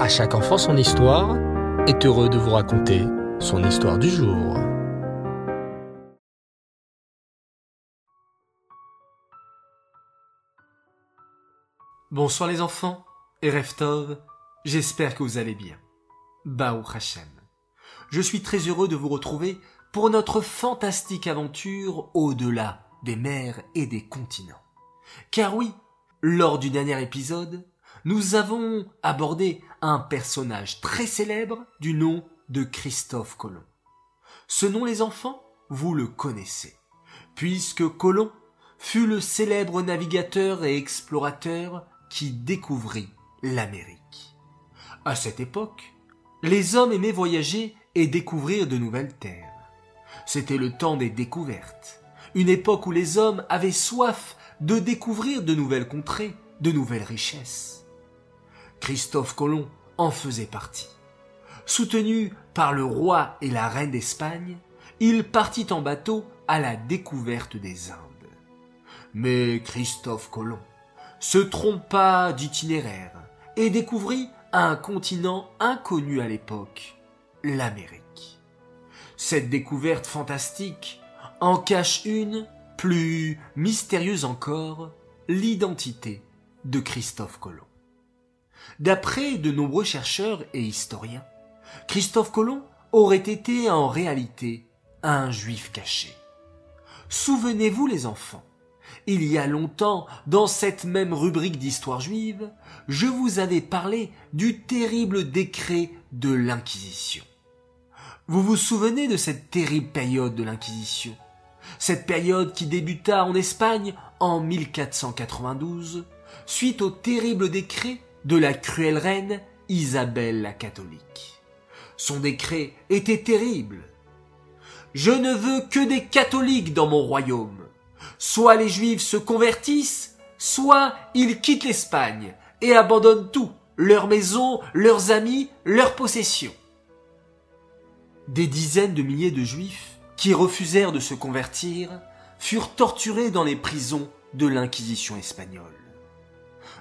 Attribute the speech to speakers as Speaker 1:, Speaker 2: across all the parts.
Speaker 1: À chaque enfant son histoire est heureux de vous raconter son histoire du jour.
Speaker 2: Bonsoir les enfants et Reftov, j'espère que vous allez bien. Baou Hashem. Je suis très heureux de vous retrouver pour notre fantastique aventure au-delà des mers et des continents. Car oui, lors du dernier épisode, nous avons abordé un personnage très célèbre du nom de Christophe Colomb. Ce nom, les enfants, vous le connaissez, puisque Colomb fut le célèbre navigateur et explorateur qui découvrit l'Amérique. À cette époque, les hommes aimaient voyager et découvrir de nouvelles terres. C'était le temps des découvertes, une époque où les hommes avaient soif de découvrir de nouvelles contrées, de nouvelles richesses. Christophe Colomb en faisait partie. Soutenu par le roi et la reine d'Espagne, il partit en bateau à la découverte des Indes. Mais Christophe Colomb se trompa d'itinéraire et découvrit un continent inconnu à l'époque, l'Amérique. Cette découverte fantastique en cache une, plus mystérieuse encore, l'identité de Christophe Colomb. D'après de nombreux chercheurs et historiens, Christophe Colomb aurait été en réalité un juif caché. Souvenez-vous les enfants, il y a longtemps, dans cette même rubrique d'histoire juive, je vous avais parlé du terrible décret de l'Inquisition. Vous vous souvenez de cette terrible période de l'Inquisition? Cette période qui débuta en Espagne en 1492, suite au terrible décret de la cruelle reine Isabelle la catholique. Son décret était terrible. Je ne veux que des catholiques dans mon royaume. Soit les juifs se convertissent, soit ils quittent l'Espagne et abandonnent tout, leurs maisons, leurs amis, leurs possessions. Des dizaines de milliers de juifs qui refusèrent de se convertir furent torturés dans les prisons de l'Inquisition espagnole.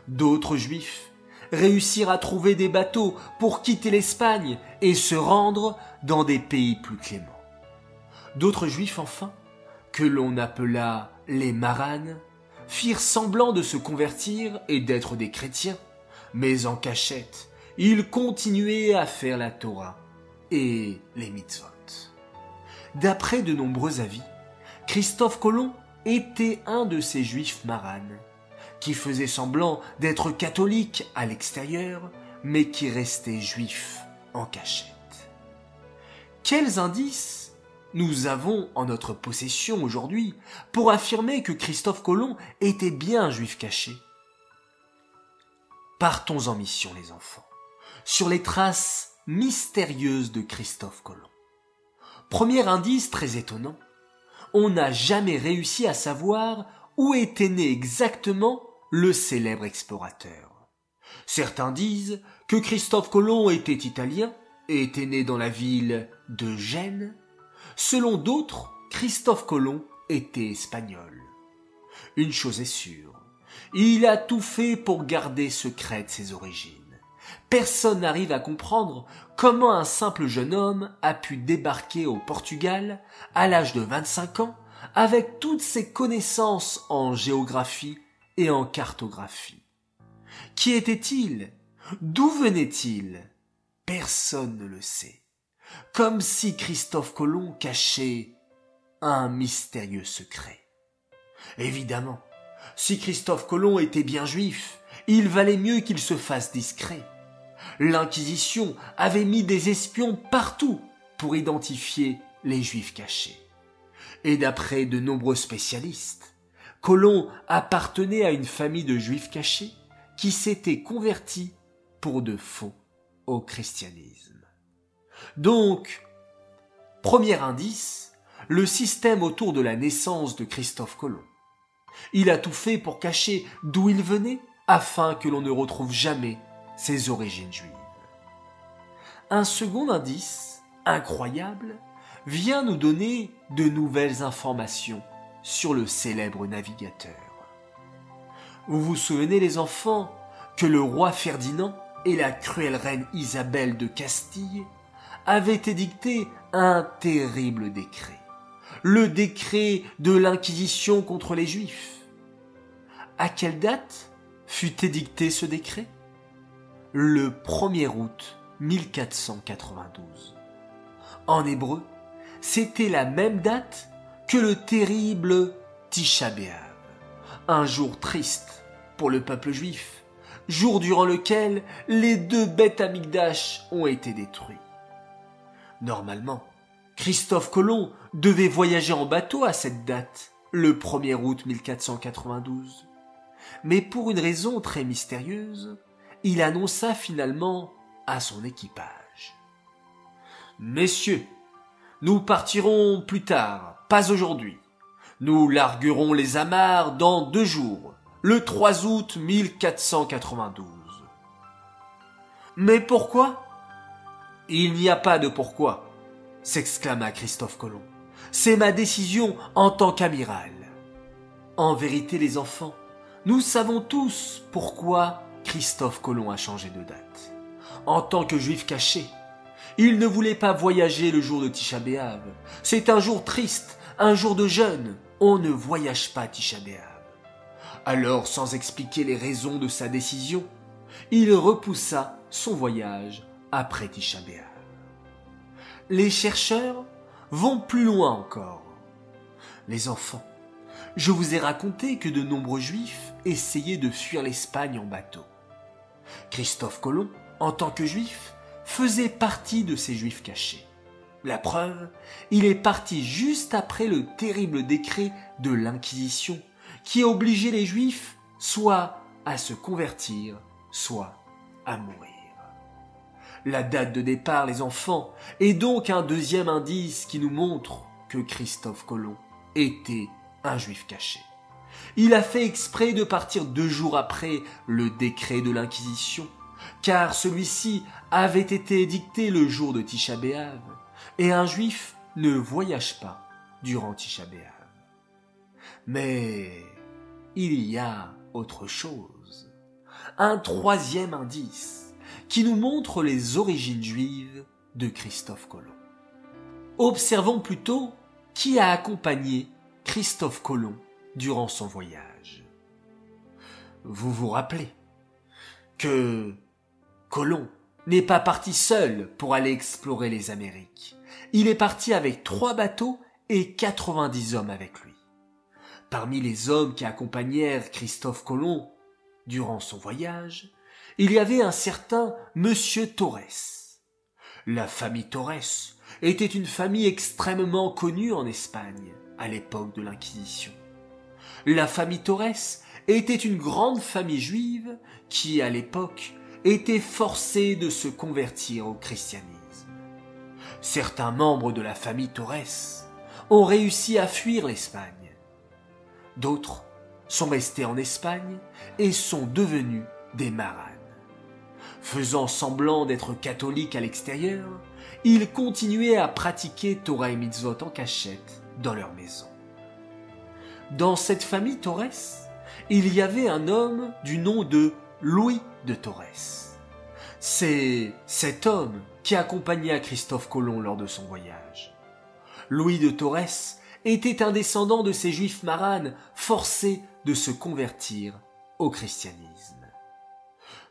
Speaker 2: D'autres juifs réussirent à trouver des bateaux pour quitter l'Espagne et se rendre dans des pays plus cléments. D'autres juifs enfin, que l'on appela les maranes, firent semblant de se convertir et d'être des chrétiens, mais en cachette, ils continuaient à faire la Torah et les mitzvot. D'après de nombreux avis, Christophe Colomb était un de ces juifs maranes, qui faisaient semblant d'être catholiques à l'extérieur, mais qui restaient juifs en cachette. Quels indices nous avons en notre possession aujourd'hui pour affirmer que Christophe Colomb était bien juif caché? Partons en mission les enfants, sur les traces mystérieuses de Christophe Colomb. Premier indice très étonnant, on n'a jamais réussi à savoir où était né exactement le célèbre explorateur. Certains disent que Christophe Colomb était italien et était né dans la ville de Gênes. Selon d'autres, Christophe Colomb était espagnol. Une chose est sûre, il a tout fait pour garder secrète ses origines. Personne n'arrive à comprendre comment un simple jeune homme a pu débarquer au Portugal à l'âge de 25 ans avec toutes ses connaissances en géographie en cartographie. Qui était-il? D'où venait-il? Personne ne le sait. Comme si Christophe Colomb cachait un mystérieux secret. Évidemment, si Christophe Colomb était bien juif, il valait mieux qu'il se fasse discret. L'Inquisition avait mis des espions partout pour identifier les juifs cachés. Et d'après de nombreux spécialistes, Colomb appartenait à une famille de juifs cachés qui s'étaient convertis pour de faux au christianisme. Donc, premier indice, le système autour de la naissance de Christophe Colomb. Il a tout fait pour cacher d'où il venait afin que l'on ne retrouve jamais ses origines juives. Un second indice, incroyable, vient nous donner de nouvelles informations sur le célèbre navigateur. Vous vous souvenez les enfants que le roi Ferdinand et la cruelle reine Isabelle de Castille avaient édicté un terrible décret, le décret de l'Inquisition contre les Juifs. À quelle date fut édicté ce décret? Le 1er août 1492. En hébreu, c'était la même date que le terrible Tisha B'Av, un jour triste pour le peuple juif, jour durant lequel les deux bêtes amigdash ont été détruits. Normalement, Christophe Colomb devait voyager en bateau à cette date, le 1er août 1492. Mais pour une raison très mystérieuse, il annonça finalement à son équipage. Messieurs, nous partirons plus tard, pas aujourd'hui. Nous larguerons les amarres dans deux jours, le 3 août 1492. Mais pourquoi? Il n'y a pas de pourquoi, s'exclama Christophe Colomb. C'est ma décision en tant qu'amiral. En vérité, les enfants, nous savons tous pourquoi Christophe Colomb a changé de date. En tant que juif caché, il ne voulait pas voyager le jour de Tisha. C'est un jour triste, un jour de jeûne. On ne voyage pas Tisha. Alors, sans expliquer les raisons de sa décision, il repoussa son voyage après Tisha. Les chercheurs vont plus loin encore. Les enfants, je vous ai raconté que de nombreux juifs essayaient de fuir l'Espagne en bateau. Christophe Colomb, en tant que juif, faisait partie de ces juifs cachés. La preuve, il est parti juste après le terrible décret de l'Inquisition qui obligeait les juifs soit à se convertir, soit à mourir. La date de départ, les enfants, est donc un deuxième indice qui nous montre que Christophe Colomb était un juif caché. Il a fait exprès de partir deux jours après le décret de l'Inquisition car celui-ci avait été édicté le jour de Tisha B'Av, et un juif ne voyage pas durant Tisha. Mais il y a autre chose, un troisième indice qui nous montre les origines juives de Christophe Colomb. Observons plutôt qui a accompagné Christophe Colomb durant son voyage. Vous vous rappelez que Colomb n'est pas parti seul pour aller explorer les Amériques. Il est parti avec trois bateaux et 90 hommes avec lui. Parmi les hommes qui accompagnèrent Christophe Colomb durant son voyage, il y avait un certain Monsieur Torres. La famille Torres était une famille extrêmement connue en Espagne à l'époque de l'Inquisition. La famille Torres était une grande famille juive qui, à l'époque, étaient forcés de se convertir au christianisme. Certains membres de la famille Torres ont réussi à fuir l'Espagne. D'autres sont restés en Espagne et sont devenus des maranes. Faisant semblant d'être catholiques à l'extérieur, ils continuaient à pratiquer Torah et Mitzvot en cachette dans leur maison. Dans cette famille Torres, il y avait un homme du nom de Louis de Torres. C'est cet homme qui accompagna Christophe Colomb lors de son voyage. Louis de Torres était un descendant de ces juifs maranes forcés de se convertir au christianisme.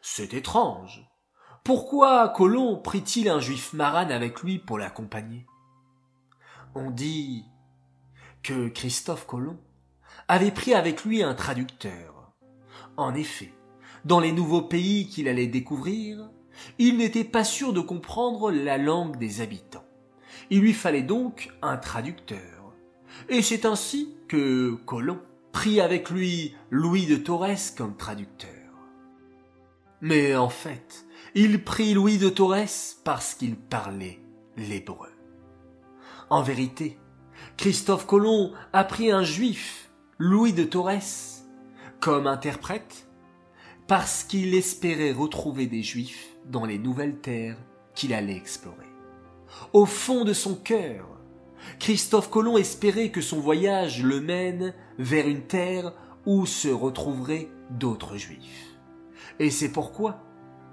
Speaker 2: C'est étrange. Pourquoi Colomb prit-il un juif marane avec lui pour l'accompagner? On dit que Christophe Colomb avait pris avec lui un traducteur. En effet, dans les nouveaux pays qu'il allait découvrir, il n'était pas sûr de comprendre la langue des habitants. Il lui fallait donc un traducteur. Et c'est ainsi que Colomb prit avec lui Louis de Torres comme traducteur. Mais en fait, il prit Louis de Torres parce qu'il parlait l'hébreu. En vérité, Christophe Colomb a pris un juif, Louis de Torres, comme interprète parce qu'il espérait retrouver des Juifs dans les nouvelles terres qu'il allait explorer. Au fond de son cœur, Christophe Colomb espérait que son voyage le mène vers une terre où se retrouveraient d'autres Juifs. Et c'est pourquoi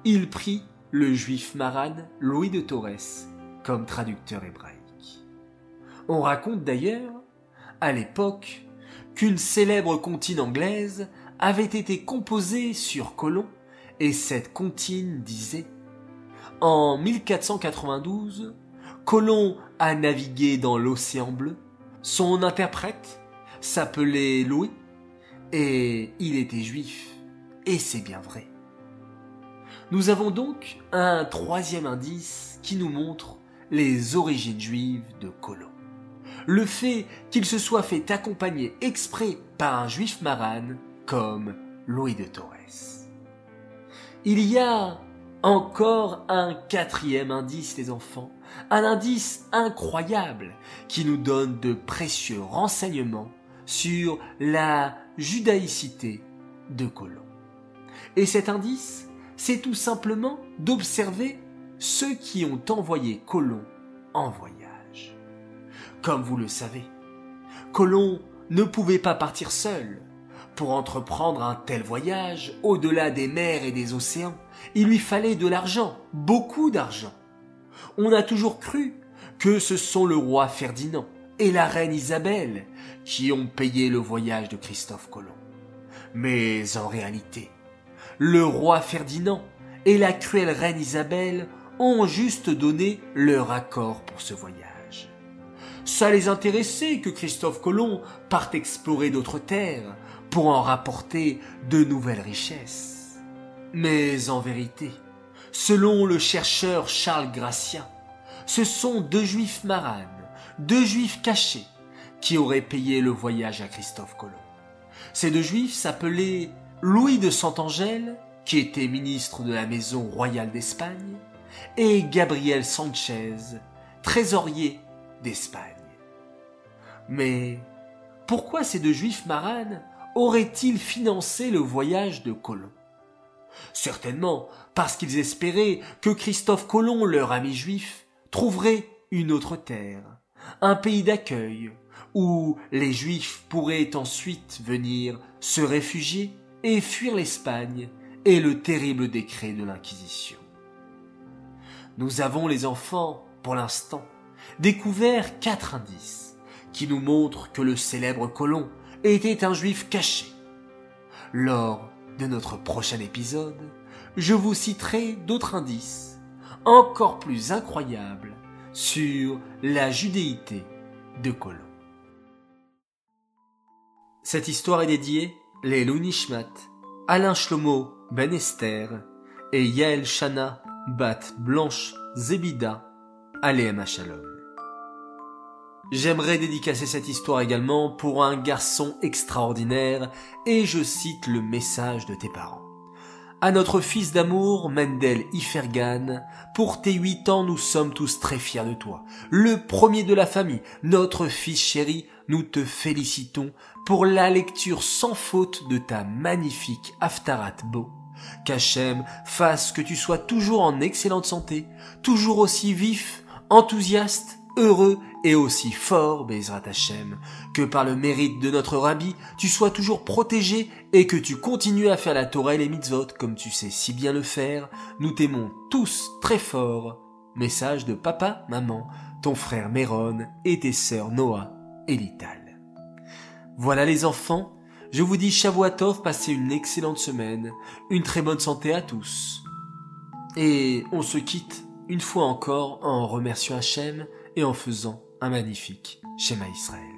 Speaker 2: il prit le juif Maran Louis de Torres comme traducteur hébraïque. On raconte d'ailleurs, à l'époque, qu'une célèbre comptine anglaise avait été composée sur Colomb et cette comptine disait En 1492, Colomb a navigué dans l'océan bleu. Son interprète s'appelait Louis et il était juif. Et c'est bien vrai. Nous avons donc un troisième indice qui nous montre les origines juives de Colomb. Le fait qu'il se soit fait accompagner exprès par un juif marane comme Louis de Torres. Il y a encore un quatrième indice, les enfants, un indice incroyable qui nous donne de précieux renseignements sur la judaïcité de Colomb. Et cet indice, c'est tout simplement d'observer ceux qui ont envoyé Colomb en voyage. Comme vous le savez, Colomb ne pouvait pas partir seul. Pour entreprendre un tel voyage, au-delà des mers et des océans, il lui fallait de l'argent, beaucoup d'argent. On a toujours cru que ce sont le roi Ferdinand et la reine Isabelle qui ont payé le voyage de Christophe Colomb. Mais en réalité, le roi Ferdinand et la cruelle reine Isabelle ont juste donné leur accord pour ce voyage. Ça les intéressait que Christophe Colomb parte explorer d'autres terres pour en rapporter de nouvelles richesses. Mais en vérité, selon le chercheur Charles Gratien, ce sont deux juifs maranes, deux juifs cachés, qui auraient payé le voyage à Christophe Colomb. Ces deux juifs s'appelaient Louis de Santangèle, qui était ministre de la Maison royale d'Espagne, et Gabriel Sanchez, trésorier d'Espagne. Mais pourquoi ces deux juifs maranes auraient-ils financé le voyage de Colomb? Certainement parce qu'ils espéraient que Christophe Colomb, leur ami juif, trouverait une autre terre, un pays d'accueil, où les juifs pourraient ensuite venir se réfugier et fuir l'Espagne et le terrible décret de l'Inquisition. Nous avons les enfants, pour l'instant, découvert quatre indices qui nous montrent que le célèbre colon était un juif caché. Lors de notre prochain épisode, je vous citerai d'autres indices encore plus incroyables sur la judéité de Colomb. Cette histoire est dédiée les Nishmat, Alain Shlomo Ben Esther et Yael Shana Bat Blanche Zebida Aleem Shalom. J'aimerais dédicacer cette histoire également pour un garçon extraordinaire et je cite le message de tes parents. À notre fils d'amour, Mendel Ifergan, pour tes huit ans, nous sommes tous très fiers de toi. Le premier de la famille, notre fils chéri, nous te félicitons pour la lecture sans faute de ta magnifique Aftarat Beau. Qu'Hachem fasse que tu sois toujours en excellente santé, toujours aussi vif, enthousiaste, heureux et aussi fort, Bezrat Hachem, que par le mérite de notre Rabbi, tu sois toujours protégé et que tu continues à faire la Torah et les mitzvot comme tu sais si bien le faire. Nous t'aimons tous très fort. Message de papa, maman, ton frère Méron et tes sœurs Noah et Lital. Voilà les enfants, je vous dis Shavuatov, passez une excellente semaine, une très bonne santé à tous. Et on se quitte une fois encore en remerciant Hachem et en faisant un magnifique schéma Israël.